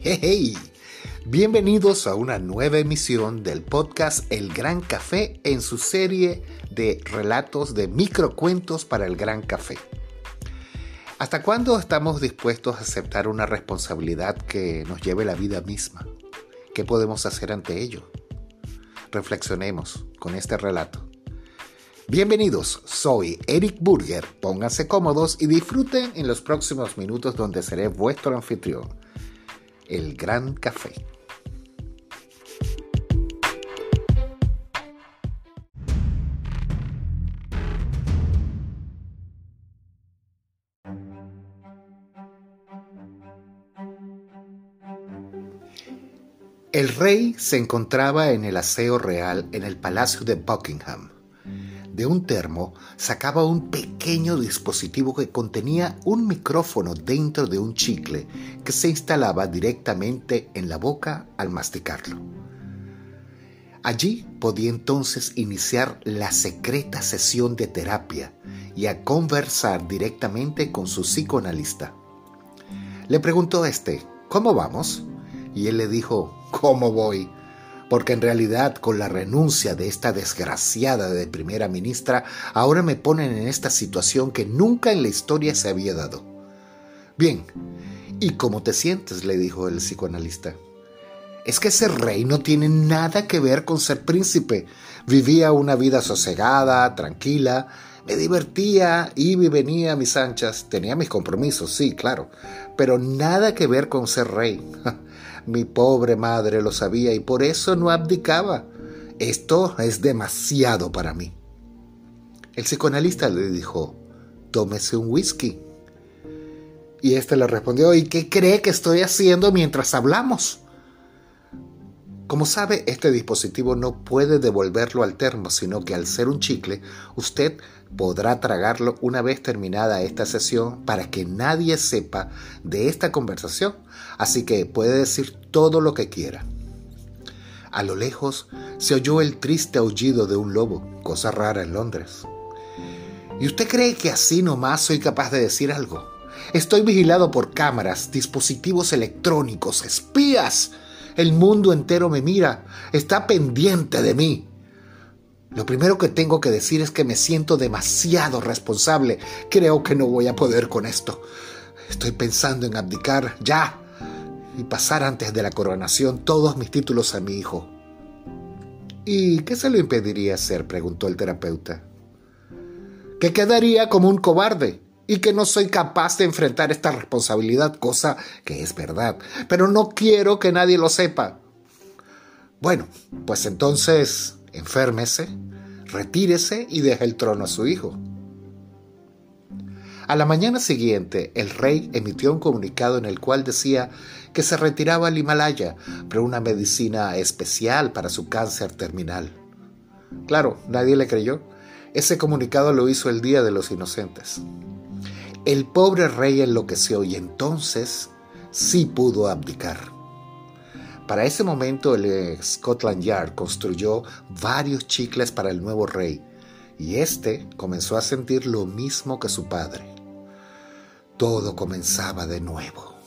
Hey, Bienvenidos a una nueva emisión del podcast El Gran Café en su serie de relatos de microcuentos para el Gran Café. ¿Hasta cuándo estamos dispuestos a aceptar una responsabilidad que nos lleve la vida misma? ¿Qué podemos hacer ante ello? Reflexionemos con este relato. Bienvenidos, soy Eric Burger. Pónganse cómodos y disfruten en los próximos minutos donde seré vuestro anfitrión. El Gran Café. El rey se encontraba en el aseo real en el palacio de Buckingham. De un termo sacaba un pequeño dispositivo que contenía un micrófono dentro de un chicle que se instalaba directamente en la boca al masticarlo. Allí podía entonces iniciar la secreta sesión de terapia y a conversar directamente con su psicoanalista. Le preguntó a este, ¿cómo vamos? Y él le dijo, ¿cómo voy? Porque en realidad con la renuncia de esta desgraciada de primera ministra, ahora me ponen en esta situación que nunca en la historia se había dado. Bien, ¿y cómo te sientes? le dijo el psicoanalista. Es que ese rey no tiene nada que ver con ser príncipe. Vivía una vida sosegada, tranquila, me divertía, iba y venía a mis anchas, tenía mis compromisos, sí, claro, pero nada que ver con ser rey. Mi pobre madre lo sabía y por eso no abdicaba. Esto es demasiado para mí. El psicoanalista le dijo, tómese un whisky. Y éste le respondió, ¿y qué cree que estoy haciendo mientras hablamos? Como sabe, este dispositivo no puede devolverlo al termo, sino que al ser un chicle, usted podrá tragarlo una vez terminada esta sesión para que nadie sepa de esta conversación, así que puede decir todo lo que quiera. A lo lejos se oyó el triste aullido de un lobo, cosa rara en Londres. ¿Y usted cree que así nomás soy capaz de decir algo? Estoy vigilado por cámaras, dispositivos electrónicos, espías el mundo entero me mira, está pendiente de mí. Lo primero que tengo que decir es que me siento demasiado responsable. Creo que no voy a poder con esto. Estoy pensando en abdicar ya y pasar antes de la coronación todos mis títulos a mi hijo. ¿Y qué se lo impediría hacer? preguntó el terapeuta. Que quedaría como un cobarde y que no soy capaz de enfrentar esta responsabilidad, cosa que es verdad, pero no quiero que nadie lo sepa. Bueno, pues entonces enférmese, retírese y deje el trono a su hijo. A la mañana siguiente, el rey emitió un comunicado en el cual decía que se retiraba al Himalaya por una medicina especial para su cáncer terminal. Claro, nadie le creyó. Ese comunicado lo hizo el Día de los Inocentes. El pobre rey enloqueció y entonces sí pudo abdicar. Para ese momento el Scotland Yard construyó varios chicles para el nuevo rey y éste comenzó a sentir lo mismo que su padre. Todo comenzaba de nuevo.